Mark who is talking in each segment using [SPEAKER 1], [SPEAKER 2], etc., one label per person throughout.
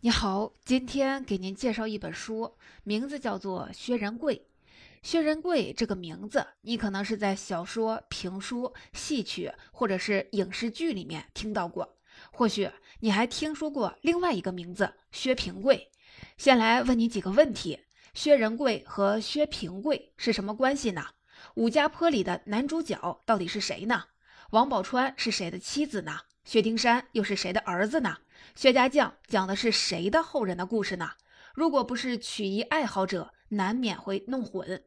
[SPEAKER 1] 你好，今天给您介绍一本书，名字叫做《薛仁贵》。薛仁贵这个名字，你可能是在小说、评书、戏曲或者是影视剧里面听到过，或许你还听说过另外一个名字薛平贵。先来问你几个问题：薛仁贵和薛平贵是什么关系呢？武家坡里的男主角到底是谁呢？王宝钏是谁的妻子呢？薛丁山又是谁的儿子呢？薛家将讲的是谁的后人的故事呢？如果不是曲艺爱好者，难免会弄混。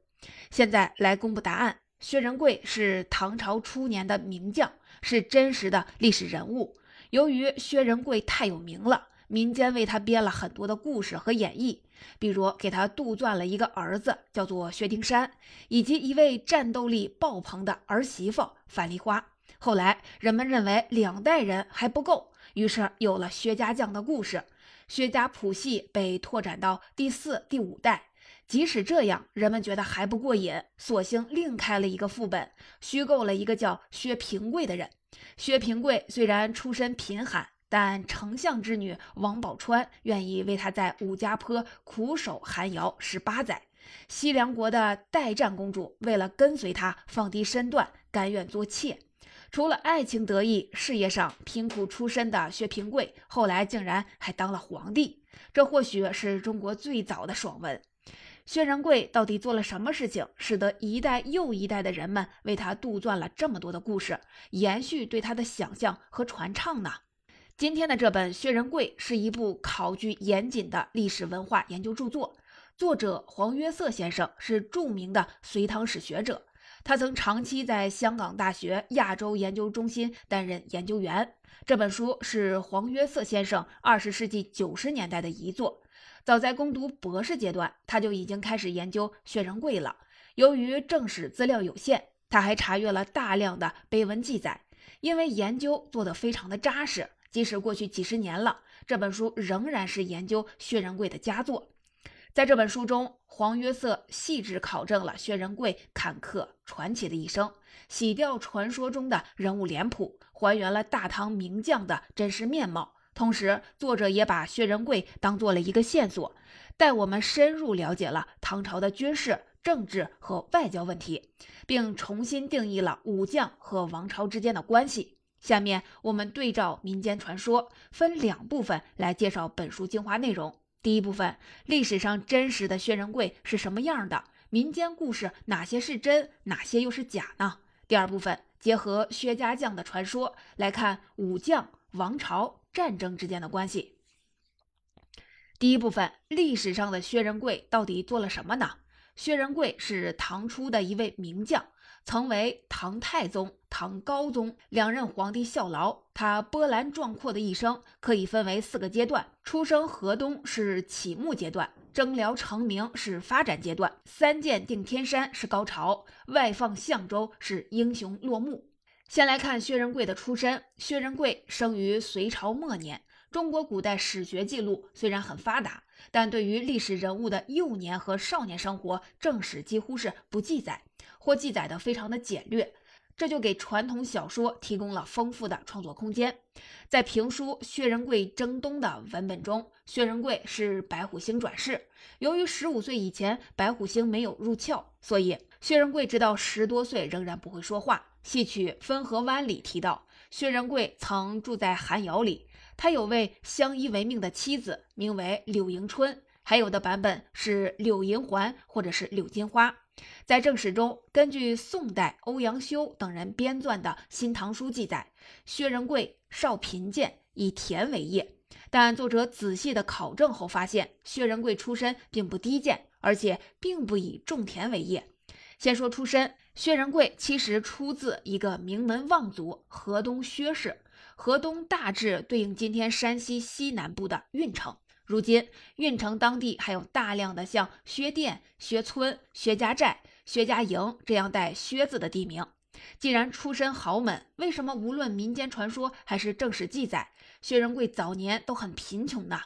[SPEAKER 1] 现在来公布答案：薛仁贵是唐朝初年的名将，是真实的历史人物。由于薛仁贵太有名了，民间为他编了很多的故事和演绎，比如给他杜撰了一个儿子叫做薛丁山，以及一位战斗力爆棚的儿媳妇樊梨花。后来人们认为两代人还不够，于是有了薛家将的故事。薛家谱系被拓展到第四、第五代。即使这样，人们觉得还不过瘾，索性另开了一个副本，虚构了一个叫薛平贵的人。薛平贵虽然出身贫寒，但丞相之女王宝钏愿意为他在武家坡苦守寒窑十八载。西凉国的代战公主为了跟随他，放低身段，甘愿做妾。除了爱情得意，事业上贫苦出身的薛平贵，后来竟然还当了皇帝。这或许是中国最早的爽文。薛仁贵到底做了什么事情，使得一代又一代的人们为他杜撰了这么多的故事，延续对他的想象和传唱呢？今天的这本《薛仁贵》是一部考据严谨的历史文化研究著作，作者黄约瑟先生是著名的隋唐史学者。他曾长期在香港大学亚洲研究中心担任研究员。这本书是黄约瑟先生二十世纪九十年代的遗作。早在攻读博士阶段，他就已经开始研究薛仁贵了。由于正史资料有限，他还查阅了大量的碑文记载。因为研究做得非常的扎实，即使过去几十年了，这本书仍然是研究薛仁贵的佳作。在这本书中，黄约瑟细致考证了薛仁贵坎坷传奇的一生，洗掉传说中的人物脸谱，还原了大唐名将的真实面貌。同时，作者也把薛仁贵当做了一个线索，带我们深入了解了唐朝的军事、政治和外交问题，并重新定义了武将和王朝之间的关系。下面我们对照民间传说，分两部分来介绍本书精华内容。第一部分，历史上真实的薛仁贵是什么样的？民间故事哪些是真，哪些又是假呢？第二部分，结合薛家将的传说来看武将、王朝、战争之间的关系。第一部分，历史上的薛仁贵到底做了什么呢？薛仁贵是唐初的一位名将。曾为唐太宗、唐高宗两任皇帝效劳。他波澜壮阔的一生可以分为四个阶段：出生河东是起幕阶段，征辽成名是发展阶段，三箭定天山是高潮，外放相州是英雄落幕。先来看薛仁贵的出身。薛仁贵生于隋朝末年。中国古代史学记录虽然很发达，但对于历史人物的幼年和少年生活，正史几乎是不记载。或记载的非常的简略，这就给传统小说提供了丰富的创作空间。在评书《薛仁贵征东》的文本中，薛仁贵是白虎星转世。由于十五岁以前白虎星没有入窍，所以薛仁贵直到十多岁仍然不会说话。戏曲《汾河湾》里提到，薛仁贵曾住在寒窑里，他有位相依为命的妻子，名为柳迎春。还有的版本是柳银环或者是柳金花。在正史中，根据宋代欧阳修等人编撰的《新唐书》记载，薛仁贵少贫贱，以田为业。但作者仔细的考证后发现，薛仁贵出身并不低贱，而且并不以种田为业。先说出身，薛仁贵其实出自一个名门望族——河东薛氏。河东大致对应今天山西西南部的运城。如今，运城当地还有大量的像薛店、薛村、薛家寨、薛家营这样带“薛”字的地名。既然出身豪门，为什么无论民间传说还是正史记载，薛仁贵早年都很贫穷呢？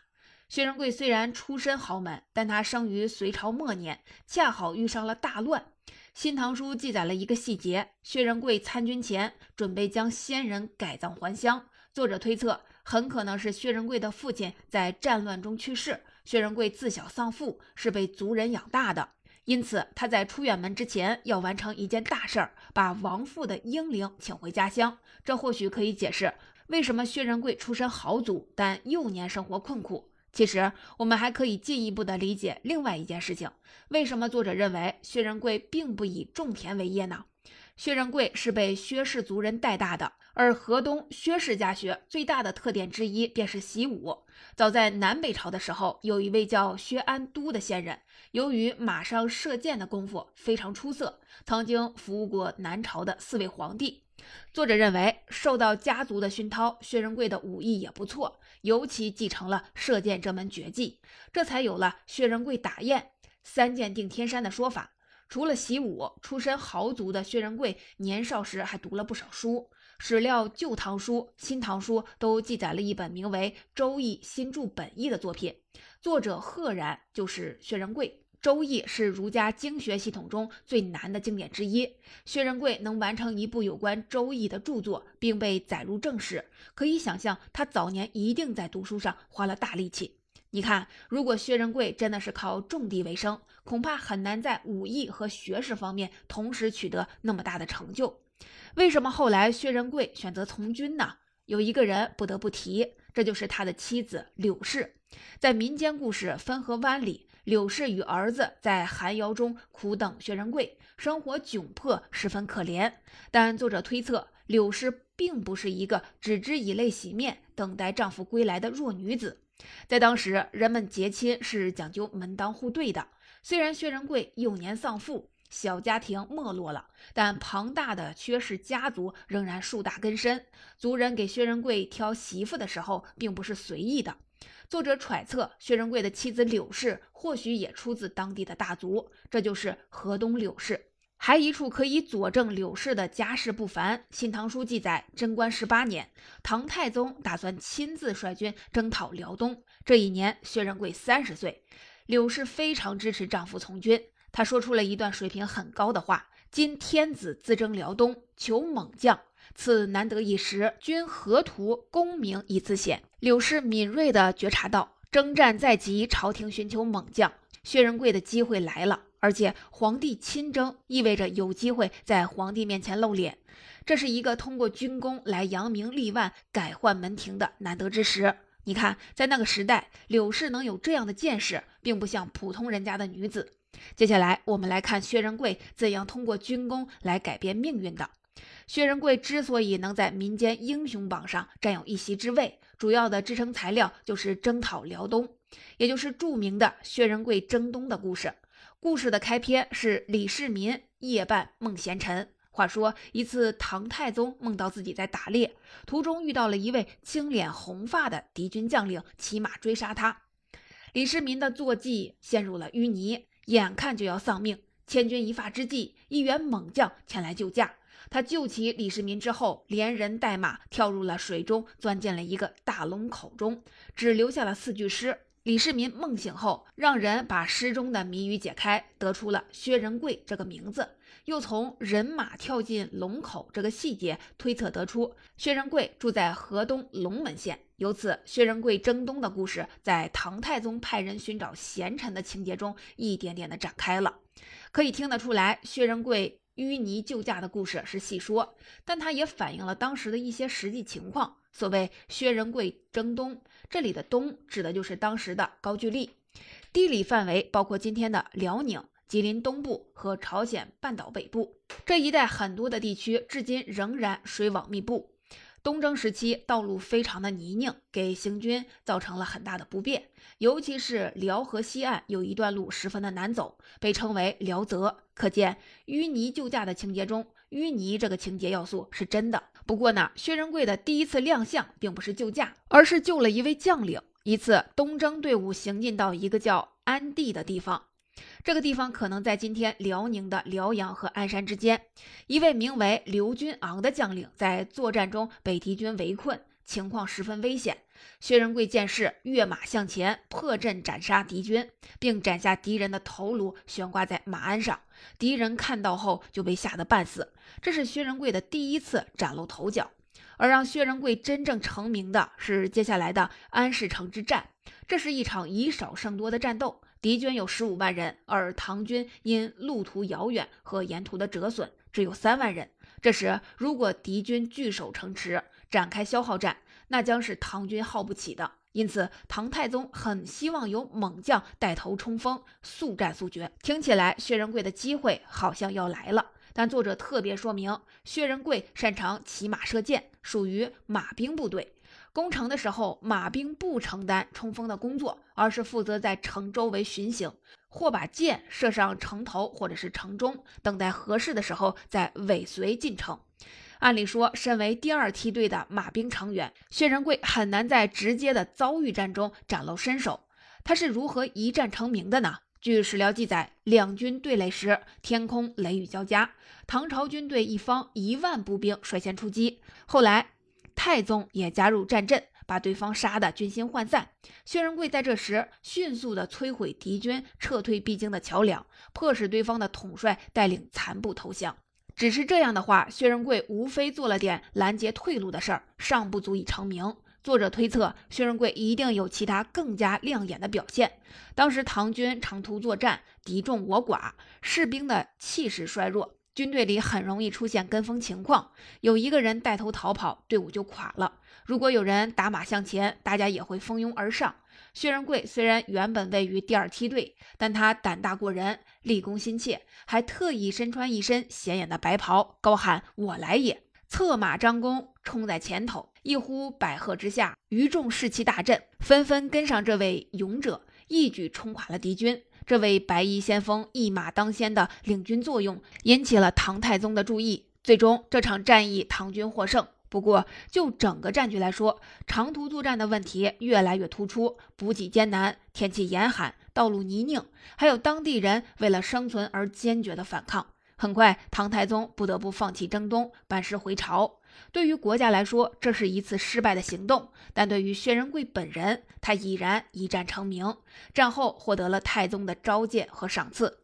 [SPEAKER 1] 薛仁贵虽然出身豪门，但他生于隋朝末年，恰好遇上了大乱。《新唐书》记载了一个细节：薛仁贵参军前准备将先人改葬还乡，作者推测。很可能是薛仁贵的父亲在战乱中去世，薛仁贵自小丧父，是被族人养大的。因此，他在出远门之前要完成一件大事儿，把亡父的英灵请回家乡。这或许可以解释为什么薛仁贵出身豪族，但幼年生活困苦。其实，我们还可以进一步的理解另外一件事情：为什么作者认为薛仁贵并不以种田为业呢？薛仁贵是被薛氏族人带大的，而河东薛氏家学最大的特点之一便是习武。早在南北朝的时候，有一位叫薛安都的仙人。由于马上射箭的功夫非常出色，曾经服务过南朝的四位皇帝。作者认为，受到家族的熏陶，薛仁贵的武艺也不错，尤其继承了射箭这门绝技，这才有了薛仁贵打雁三箭定天山的说法。除了习武，出身豪族的薛仁贵年少时还读了不少书，史料《旧唐书》《新唐书》都记载了一本名为《周易新注本义》的作品，作者赫然就是薛仁贵。《周易》是儒家经学系统中最难的经典之一。薛仁贵能完成一部有关《周易》的著作，并被载入正史，可以想象他早年一定在读书上花了大力气。你看，如果薛仁贵真的是靠种地为生，恐怕很难在武艺和学识方面同时取得那么大的成就。为什么后来薛仁贵选择从军呢？有一个人不得不提，这就是他的妻子柳氏。在民间故事《汾河湾》里。柳氏与儿子在寒窑中苦等薛仁贵，生活窘迫，十分可怜。但作者推测，柳氏并不是一个只知以泪洗面、等待丈夫归来的弱女子。在当时，人们结亲是讲究门当户对的。虽然薛仁贵幼年丧父，小家庭没落了，但庞大的薛氏家族仍然树大根深。族人给薛仁贵挑媳妇的时候，并不是随意的。作者揣测，薛仁贵的妻子柳氏或许也出自当地的大族，这就是河东柳氏。还一处可以佐证柳氏的家世不凡，《新唐书》记载，贞观十八年，唐太宗打算亲自率军征讨辽东。这一年，薛仁贵三十岁，柳氏非常支持丈夫从军。她说出了一段水平很高的话：“今天子自征辽东，求猛将。”此难得一时，君何图功名以自显？柳氏敏锐地觉察到，征战在即，朝廷寻求猛将，薛仁贵的机会来了。而且皇帝亲征，意味着有机会在皇帝面前露脸，这是一个通过军功来扬名立万、改换门庭的难得之时。你看，在那个时代，柳氏能有这样的见识，并不像普通人家的女子。接下来，我们来看薛仁贵怎样通过军功来改变命运的。薛仁贵之所以能在民间英雄榜上占有一席之位，主要的支撑材料就是征讨辽东，也就是著名的薛仁贵征东的故事。故事的开篇是李世民夜半梦贤臣。话说一次，唐太宗梦到自己在打猎，途中遇到了一位青脸红发的敌军将领，骑马追杀他。李世民的坐骑陷入了淤泥，眼看就要丧命。千钧一发之际，一员猛将前来救驾。他救起李世民之后，连人带马跳入了水中，钻进了一个大龙口中，只留下了四句诗。李世民梦醒后，让人把诗中的谜语解开，得出了薛仁贵这个名字。又从人马跳进龙口这个细节推测得出，薛仁贵住在河东龙门县。由此，薛仁贵征东的故事在唐太宗派人寻找贤臣的情节中一点点的展开了。可以听得出来，薛仁贵。淤泥救驾的故事是戏说，但它也反映了当时的一些实际情况。所谓薛仁贵征东，这里的东指的就是当时的高句丽，地理范围包括今天的辽宁、吉林东部和朝鲜半岛北部这一带，很多的地区至今仍然水网密布。东征时期，道路非常的泥泞，给行军造成了很大的不便。尤其是辽河西岸有一段路十分的难走，被称为辽泽。可见淤泥救驾的情节中，淤泥这个情节要素是真的。不过呢，薛仁贵的第一次亮相并不是救驾，而是救了一位将领。一次东征队伍行进到一个叫安地的地方。这个地方可能在今天辽宁的辽阳和鞍山之间。一位名为刘君昂的将领在作战中被敌军围困，情况十分危险。薛仁贵见势，跃马向前，破阵斩杀敌军，并斩下敌人的头颅，悬挂在马鞍上。敌人看到后就被吓得半死。这是薛仁贵的第一次崭露头角。而让薛仁贵真正成名的是接下来的安市城之战。这是一场以少胜多的战斗，敌军有十五万人，而唐军因路途遥远和沿途的折损，只有三万人。这时，如果敌军据守城池，展开消耗战，那将是唐军耗不起的。因此，唐太宗很希望有猛将带头冲锋，速战速决。听起来，薛仁贵的机会好像要来了。但作者特别说明，薛仁贵擅长骑马射箭，属于马兵部队。攻城的时候，马兵不承担冲锋的工作，而是负责在城周围巡行，或把箭射上城头或者是城中，等待合适的时候再尾随进城。按理说，身为第二梯队的马兵成员，薛仁贵很难在直接的遭遇战中展露身手。他是如何一战成名的呢？据史料记载，两军对垒时，天空雷雨交加，唐朝军队一方一万步兵率先出击。后来，太宗也加入战阵，把对方杀得军心涣散。薛仁贵在这时迅速地摧毁敌军撤退必经的桥梁，迫使对方的统帅带领残部投降。只是这样的话，薛仁贵无非做了点拦截退路的事儿，尚不足以成名。作者推测，薛仁贵一定有其他更加亮眼的表现。当时唐军长途作战，敌众我寡，士兵的气势衰弱，军队里很容易出现跟风情况。有一个人带头逃跑，队伍就垮了。如果有人打马向前，大家也会蜂拥而上。薛仁贵虽然原本位于第二梯队，但他胆大过人，立功心切，还特意身穿一身显眼的白袍，高喊“我来也”，策马张弓，冲在前头，一呼百喝之下，余众士气大振，纷纷跟上这位勇者，一举冲垮了敌军。这位白衣先锋一马当先的领军作用，引起了唐太宗的注意。最终，这场战役唐军获胜。不过，就整个战局来说，长途作战的问题越来越突出，补给艰难，天气严寒，道路泥泞，还有当地人为了生存而坚决的反抗。很快，唐太宗不得不放弃征东，班师回朝。对于国家来说，这是一次失败的行动；但对于薛仁贵本人，他已然一战成名，战后获得了太宗的召见和赏赐。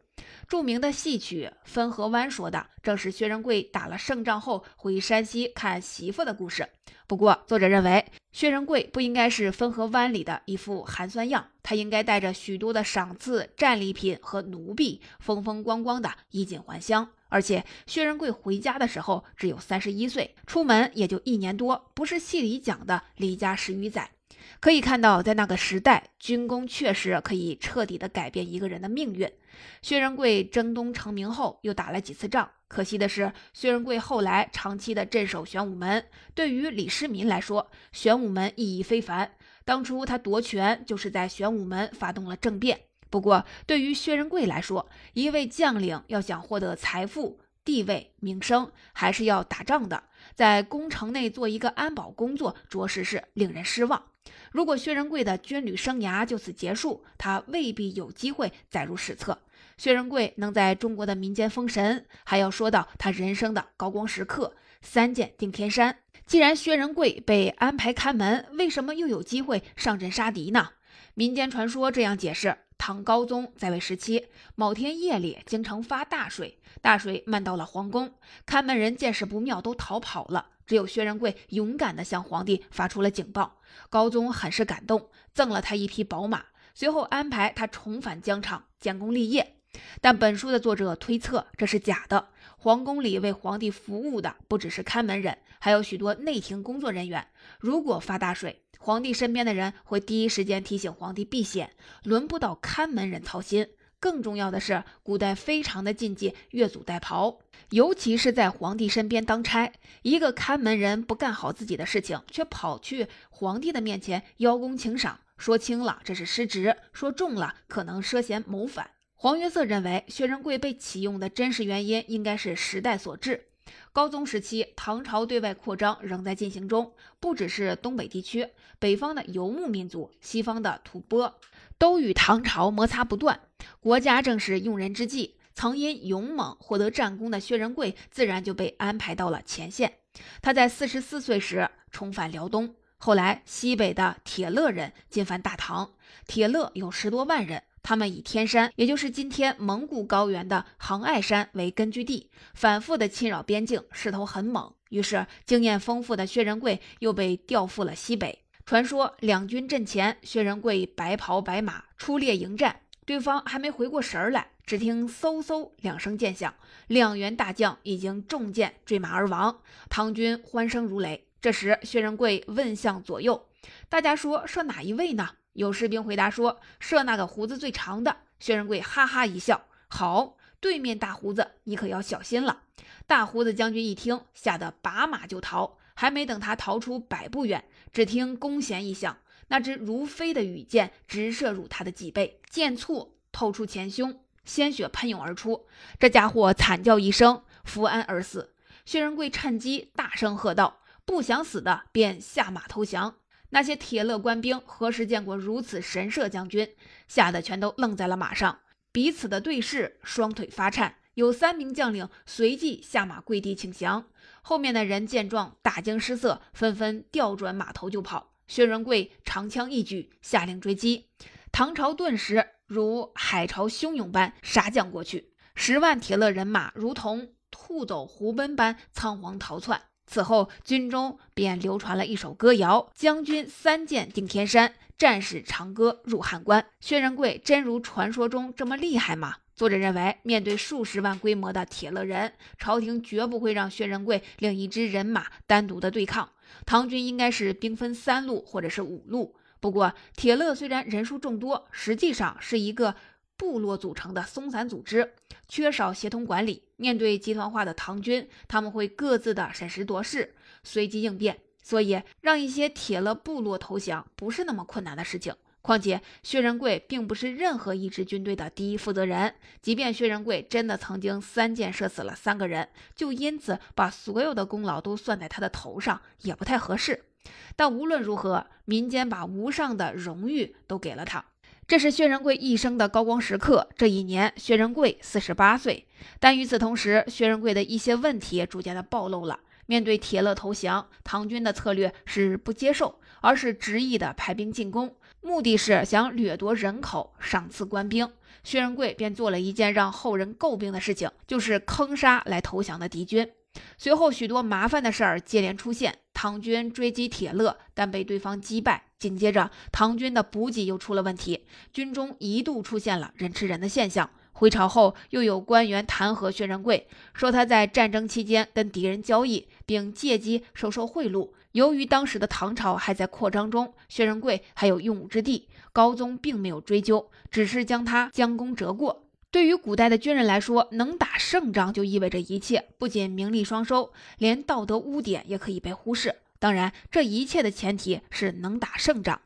[SPEAKER 1] 著名的戏曲《汾河湾》说的正是薛仁贵打了胜仗后回山西看媳妇的故事。不过，作者认为薛仁贵不应该是《汾河湾》里的一副寒酸样，他应该带着许多的赏赐、战利品和奴婢，风风光光的衣锦还乡。而且，薛仁贵回家的时候只有三十一岁，出门也就一年多，不是戏里讲的离家十余载。可以看到，在那个时代，军功确实可以彻底的改变一个人的命运。薛仁贵征东成名后，又打了几次仗。可惜的是，薛仁贵后来长期的镇守玄武门，对于李世民来说，玄武门意义非凡。当初他夺权，就是在玄武门发动了政变。不过，对于薛仁贵来说，一位将领要想获得财富、地位、名声，还是要打仗的。在宫城内做一个安保工作，着实是令人失望。如果薛仁贵的军旅生涯就此结束，他未必有机会载入史册。薛仁贵能在中国的民间封神，还要说到他人生的高光时刻——三箭定天山。既然薛仁贵被安排看门，为什么又有机会上阵杀敌呢？民间传说这样解释：唐高宗在位时期，某天夜里京城发大水，大水漫到了皇宫，看门人见势不妙，都逃跑了。只有薛仁贵勇敢地向皇帝发出了警报，高宗很是感动，赠了他一匹宝马，随后安排他重返疆场建功立业。但本书的作者推测这是假的，皇宫里为皇帝服务的不只是看门人，还有许多内廷工作人员。如果发大水，皇帝身边的人会第一时间提醒皇帝避险，轮不到看门人操心。更重要的是，古代非常的禁忌越俎代庖，尤其是在皇帝身边当差。一个看门人不干好自己的事情，却跑去皇帝的面前邀功请赏，说轻了这是失职，说重了可能涉嫌谋反。黄约瑟认为，薛仁贵被启用的真实原因应该是时代所致。高宗时期，唐朝对外扩张仍在进行中，不只是东北地区，北方的游牧民族，西方的吐蕃。都与唐朝摩擦不断，国家正是用人之际。曾因勇猛获得战功的薛仁贵，自然就被安排到了前线。他在四十四岁时重返辽东，后来西北的铁勒人进犯大唐，铁勒有十多万人，他们以天山，也就是今天蒙古高原的杭爱山为根据地，反复的侵扰边境，势头很猛。于是，经验丰富的薛仁贵又被调赴了西北。传说两军阵前，薛仁贵白袍白马出列迎战，对方还没回过神来，只听嗖嗖两声剑响，两员大将已经中箭坠马而亡。唐军欢声如雷。这时，薛仁贵问向左右，大家说射哪一位呢？有士兵回答说射那个胡子最长的。薛仁贵哈哈一笑，好，对面大胡子，你可要小心了。大胡子将军一听，吓得拔马就逃。还没等他逃出百步远，只听弓弦一响，那支如飞的羽箭直射入他的脊背，箭簇透出前胸，鲜血喷涌而出。这家伙惨叫一声，伏鞍而死。薛仁贵趁机大声喝道：“不想死的，便下马投降！”那些铁勒官兵何时见过如此神射将军？吓得全都愣在了马上，彼此的对视，双腿发颤。有三名将领随即下马跪地请降，后面的人见状大惊失色，纷纷调转马头就跑。薛仁贵长枪一举，下令追击。唐朝顿时如海潮汹涌般杀将过去，十万铁勒人马如同兔走狐奔般仓皇逃窜。此后，军中便流传了一首歌谣：“将军三箭定天山，战士长歌入汉关。”薛仁贵真如传说中这么厉害吗？作者认为，面对数十万规模的铁勒人，朝廷绝不会让薛仁贵领一支人马单独的对抗。唐军应该是兵分三路或者是五路。不过，铁勒虽然人数众多，实际上是一个部落组成的松散组织，缺少协同管理。面对集团化的唐军，他们会各自的审时度势，随机应变。所以，让一些铁勒部落投降不是那么困难的事情。况且，薛仁贵并不是任何一支军队的第一负责人。即便薛仁贵真的曾经三箭射死了三个人，就因此把所有的功劳都算在他的头上，也不太合适。但无论如何，民间把无上的荣誉都给了他，这是薛仁贵一生的高光时刻。这一年，薛仁贵四十八岁。但与此同时，薛仁贵的一些问题也逐渐的暴露了。面对铁勒投降，唐军的策略是不接受，而是执意的派兵进攻。目的是想掠夺人口，赏赐官兵。薛仁贵便做了一件让后人诟病的事情，就是坑杀来投降的敌军。随后，许多麻烦的事儿接连出现。唐军追击铁勒，但被对方击败。紧接着，唐军的补给又出了问题，军中一度出现了人吃人的现象。回朝后，又有官员弹劾薛仁贵，说他在战争期间跟敌人交易，并借机收受贿赂。由于当时的唐朝还在扩张中，薛仁贵还有用武之地，高宗并没有追究，只是将他将功折过。对于古代的军人来说，能打胜仗就意味着一切，不仅名利双收，连道德污点也可以被忽视。当然，这一切的前提是能打胜仗。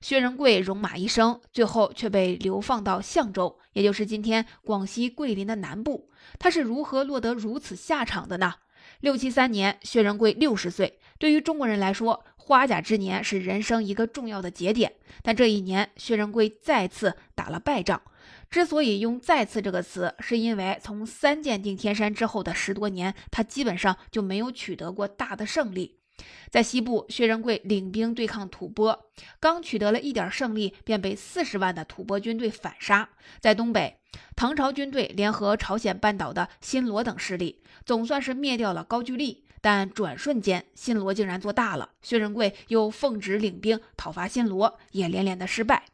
[SPEAKER 1] 薛仁贵戎马一生，最后却被流放到象州，也就是今天广西桂林的南部。他是如何落得如此下场的呢？六七三年，薛仁贵六十岁。对于中国人来说，花甲之年是人生一个重要的节点。但这一年，薛仁贵再次打了败仗。之所以用“再次”这个词，是因为从三箭定天山之后的十多年，他基本上就没有取得过大的胜利。在西部，薛仁贵领兵对抗吐蕃，刚取得了一点胜利，便被四十万的吐蕃军队反杀。在东北，唐朝军队联合朝鲜半岛的新罗等势力，总算是灭掉了高句丽。但转瞬间，新罗竟然做大了，薛仁贵又奉旨领兵讨伐新罗，也连连的失败。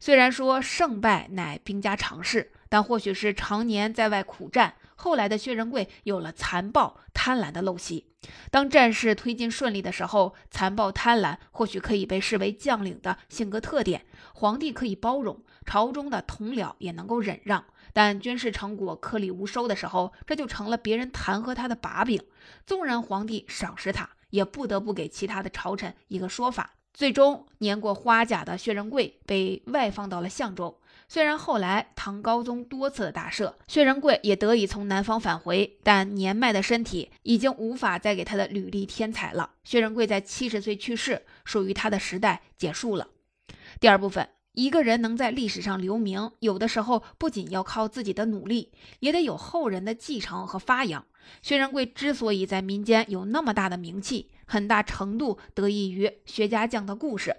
[SPEAKER 1] 虽然说胜败乃兵家常事，但或许是常年在外苦战。后来的薛仁贵有了残暴贪婪的陋习，当战事推进顺利的时候，残暴贪婪或许可以被视为将领的性格特点，皇帝可以包容，朝中的同僚也能够忍让。但军事成果颗粒无收的时候，这就成了别人弹劾他的把柄。纵然皇帝赏识他，也不得不给其他的朝臣一个说法。最终，年过花甲的薛仁贵被外放到了相州。虽然后来唐高宗多次的大赦，薛仁贵也得以从南方返回，但年迈的身体已经无法再给他的履历添彩了。薛仁贵在七十岁去世，属于他的时代结束了。第二部分，一个人能在历史上留名，有的时候不仅要靠自己的努力，也得有后人的继承和发扬。薛仁贵之所以在民间有那么大的名气，很大程度得益于薛家将的故事。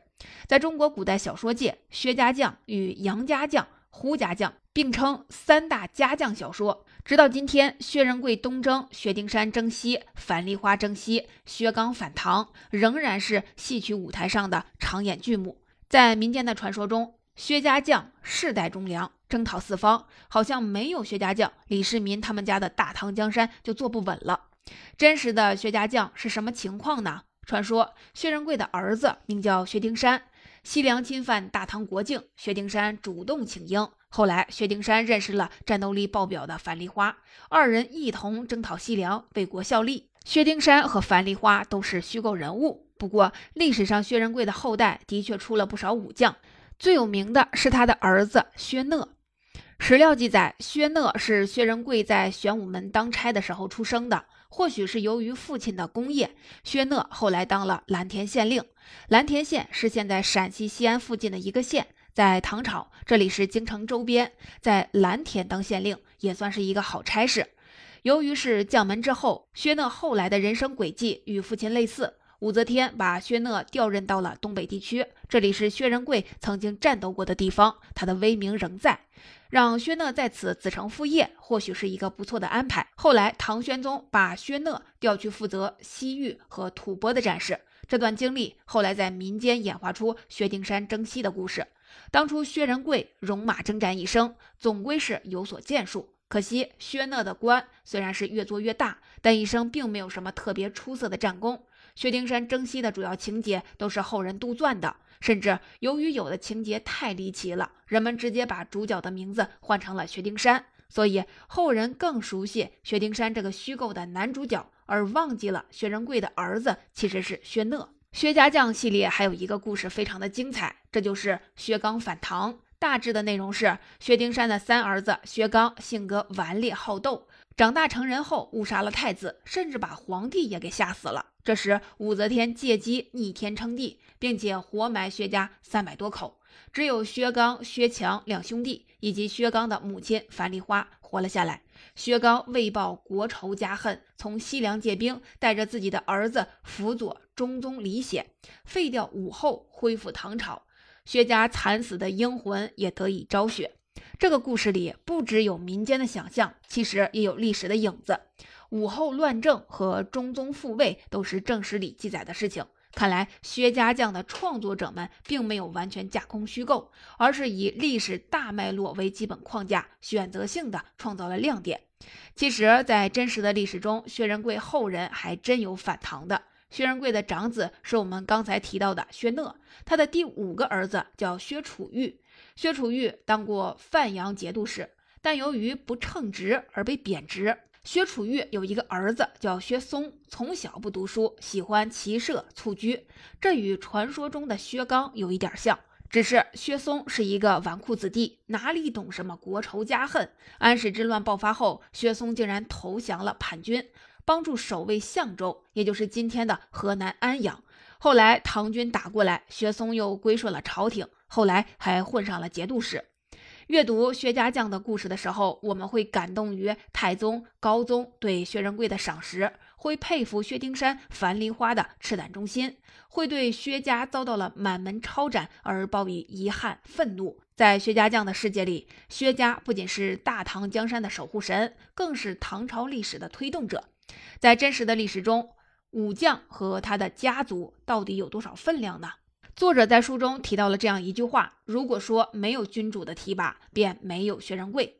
[SPEAKER 1] 在中国古代小说界，薛家将与杨家将胡家将，并称三大家将小说。直到今天，薛仁贵东征、薛丁山征西、樊梨花征西、薛刚反唐，仍然是戏曲舞台上的常演剧目。在民间的传说中，薛家将世代忠良，征讨四方，好像没有薛家将，李世民他们家的大唐江山就坐不稳了。真实的薛家将是什么情况呢？传说薛仁贵的儿子名叫薛丁山。西凉侵犯大唐国境，薛丁山主动请缨。后来，薛丁山认识了战斗力爆表的樊梨花，二人一同征讨西凉，为国效力。薛丁山和樊梨花都是虚构人物，不过历史上薛仁贵的后代的确出了不少武将，最有名的是他的儿子薛讷。史料记载，薛讷是薛仁贵在玄武门当差的时候出生的。或许是由于父亲的功业，薛讷后来当了蓝田县令。蓝田县是现在陕西西安附近的一个县，在唐朝这里是京城周边，在蓝田当县令也算是一个好差事。由于是将门之后，薛讷后来的人生轨迹与父亲类似。武则天把薛讷调任到了东北地区，这里是薛仁贵曾经战斗过的地方，他的威名仍在。让薛讷在此子承父业，或许是一个不错的安排。后来，唐玄宗把薛讷调去负责西域和吐蕃的战事，这段经历后来在民间演化出薛丁山征西的故事。当初薛仁贵戎马征战一生，总归是有所建树。可惜薛讷的官虽然是越做越大，但一生并没有什么特别出色的战功。薛丁山征西的主要情节都是后人杜撰的，甚至由于有的情节太离奇了，人们直接把主角的名字换成了薛丁山，所以后人更熟悉薛丁山这个虚构的男主角，而忘记了薛仁贵的儿子其实是薛讷。薛家将系列还有一个故事非常的精彩，这就是薛刚反唐。大致的内容是，薛丁山的三儿子薛刚性格顽劣好斗。长大成人后，误杀了太子，甚至把皇帝也给吓死了。这时，武则天借机逆天称帝，并且活埋薛家三百多口，只有薛刚、薛强两兄弟以及薛刚的母亲樊梨花活了下来。薛刚为报国仇家恨，从西凉借兵，带着自己的儿子辅佐中宗李显，废掉武后，恢复唐朝。薛家惨死的英魂也得以昭雪。这个故事里不只有民间的想象，其实也有历史的影子。武后乱政和中宗复位都是正史里记载的事情。看来薛家将的创作者们并没有完全架空虚构，而是以历史大脉络为基本框架，选择性的创造了亮点。其实，在真实的历史中，薛仁贵后人还真有反唐的。薛仁贵的长子是我们刚才提到的薛讷，他的第五个儿子叫薛楚玉。薛楚玉当过范阳节度使，但由于不称职而被贬职。薛楚玉有一个儿子叫薛松，从小不读书，喜欢骑射蹴鞠，这与传说中的薛刚有一点像。只是薛松是一个纨绔子弟，哪里懂什么国仇家恨？安史之乱爆发后，薛松竟然投降了叛军，帮助守卫相州，也就是今天的河南安阳。后来唐军打过来，薛松又归顺了朝廷。后来还混上了节度使。阅读薛家将的故事的时候，我们会感动于太宗、高宗对薛仁贵的赏识，会佩服薛丁山、樊梨花的赤胆忠心，会对薛家遭到了满门抄斩而报以遗憾、愤怒。在薛家将的世界里，薛家不仅是大唐江山的守护神，更是唐朝历史的推动者。在真实的历史中，武将和他的家族到底有多少分量呢？作者在书中提到了这样一句话：“如果说没有君主的提拔，便没有薛仁贵。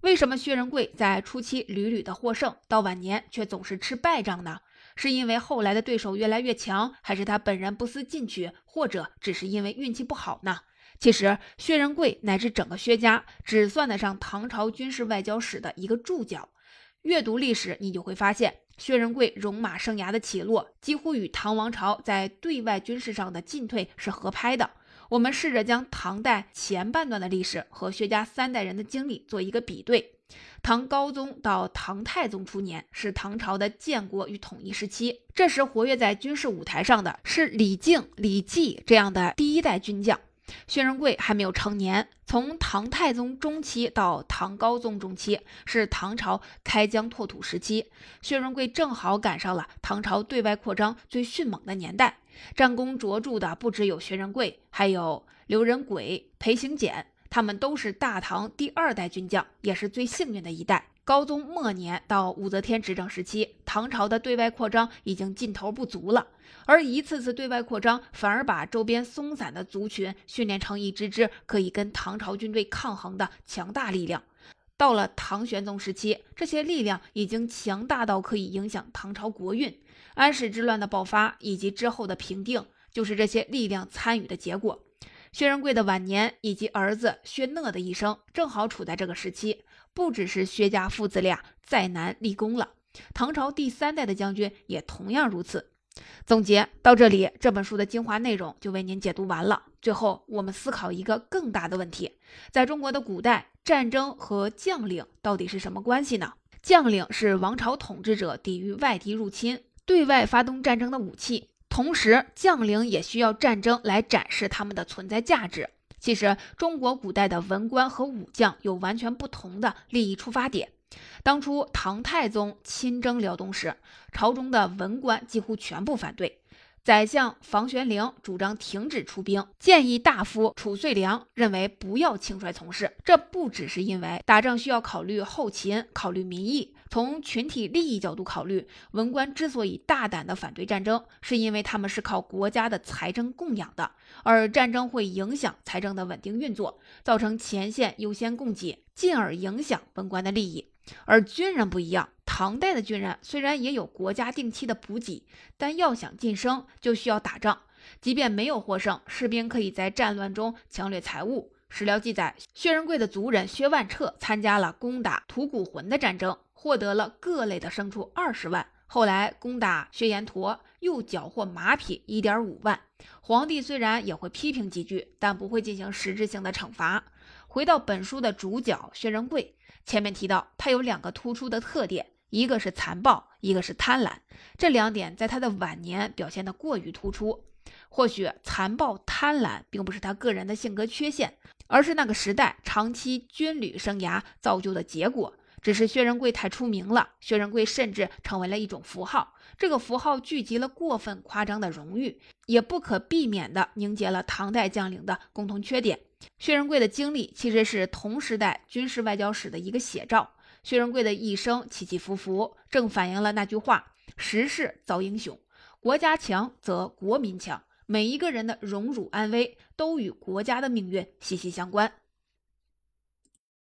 [SPEAKER 1] 为什么薛仁贵在初期屡屡的获胜，到晚年却总是吃败仗呢？是因为后来的对手越来越强，还是他本人不思进取，或者只是因为运气不好呢？”其实，薛仁贵乃至整个薛家，只算得上唐朝军事外交史的一个注脚。阅读历史，你就会发现。薛仁贵戎马生涯的起落，几乎与唐王朝在对外军事上的进退是合拍的。我们试着将唐代前半段的历史和薛家三代人的经历做一个比对。唐高宗到唐太宗初年是唐朝的建国与统一时期，这时活跃在军事舞台上的是李靖、李绩这样的第一代军将。薛仁贵还没有成年，从唐太宗中期到唐高宗中期是唐朝开疆拓土时期，薛仁贵正好赶上了唐朝对外扩张最迅猛的年代。战功卓著的不只有薛仁贵，还有刘仁轨、裴行俭。他们都是大唐第二代军将，也是最幸运的一代。高宗末年到武则天执政时期，唐朝的对外扩张已经劲头不足了，而一次次对外扩张反而把周边松散的族群训练成一支支可以跟唐朝军队抗衡的强大力量。到了唐玄宗时期，这些力量已经强大到可以影响唐朝国运。安史之乱的爆发以及之后的平定，就是这些力量参与的结果。薛仁贵的晚年以及儿子薛讷的一生，正好处在这个时期。不只是薛家父子俩再难立功了，唐朝第三代的将军也同样如此。总结到这里，这本书的精华内容就为您解读完了。最后，我们思考一个更大的问题：在中国的古代，战争和将领到底是什么关系呢？将领是王朝统治者抵御外敌入侵、对外发动战争的武器，同时将领也需要战争来展示他们的存在价值。其实，中国古代的文官和武将有完全不同的利益出发点。当初唐太宗亲征辽东时，朝中的文官几乎全部反对。宰相房玄龄主张停止出兵，建议大夫褚遂良认为不要轻率从事。这不只是因为打仗需要考虑后勤、考虑民意，从群体利益角度考虑，文官之所以大胆地反对战争，是因为他们是靠国家的财政供养的，而战争会影响财政的稳定运作，造成前线优先供给，进而影响文官的利益。而军人不一样。唐代的军人虽然也有国家定期的补给，但要想晋升，就需要打仗。即便没有获胜，士兵可以在战乱中抢掠财物。史料记载，薛仁贵的族人薛万彻参加了攻打吐谷浑的战争，获得了各类的牲畜二十万。后来攻打薛延陀，又缴获马匹一点五万。皇帝虽然也会批评几句，但不会进行实质性的惩罚。回到本书的主角薛仁贵，前面提到他有两个突出的特点。一个是残暴，一个是贪婪，这两点在他的晚年表现得过于突出。或许残暴贪婪并不是他个人的性格缺陷，而是那个时代长期军旅生涯造就的结果。只是薛仁贵太出名了，薛仁贵甚至成为了一种符号。这个符号聚集了过分夸张的荣誉，也不可避免地凝结了唐代将领的共同缺点。薛仁贵的经历其实是同时代军事外交史的一个写照。薛仁贵的一生起起伏伏，正反映了那句话：“时势造英雄，国家强则国民强。”每一个人的荣辱安危都与国家的命运息息相关。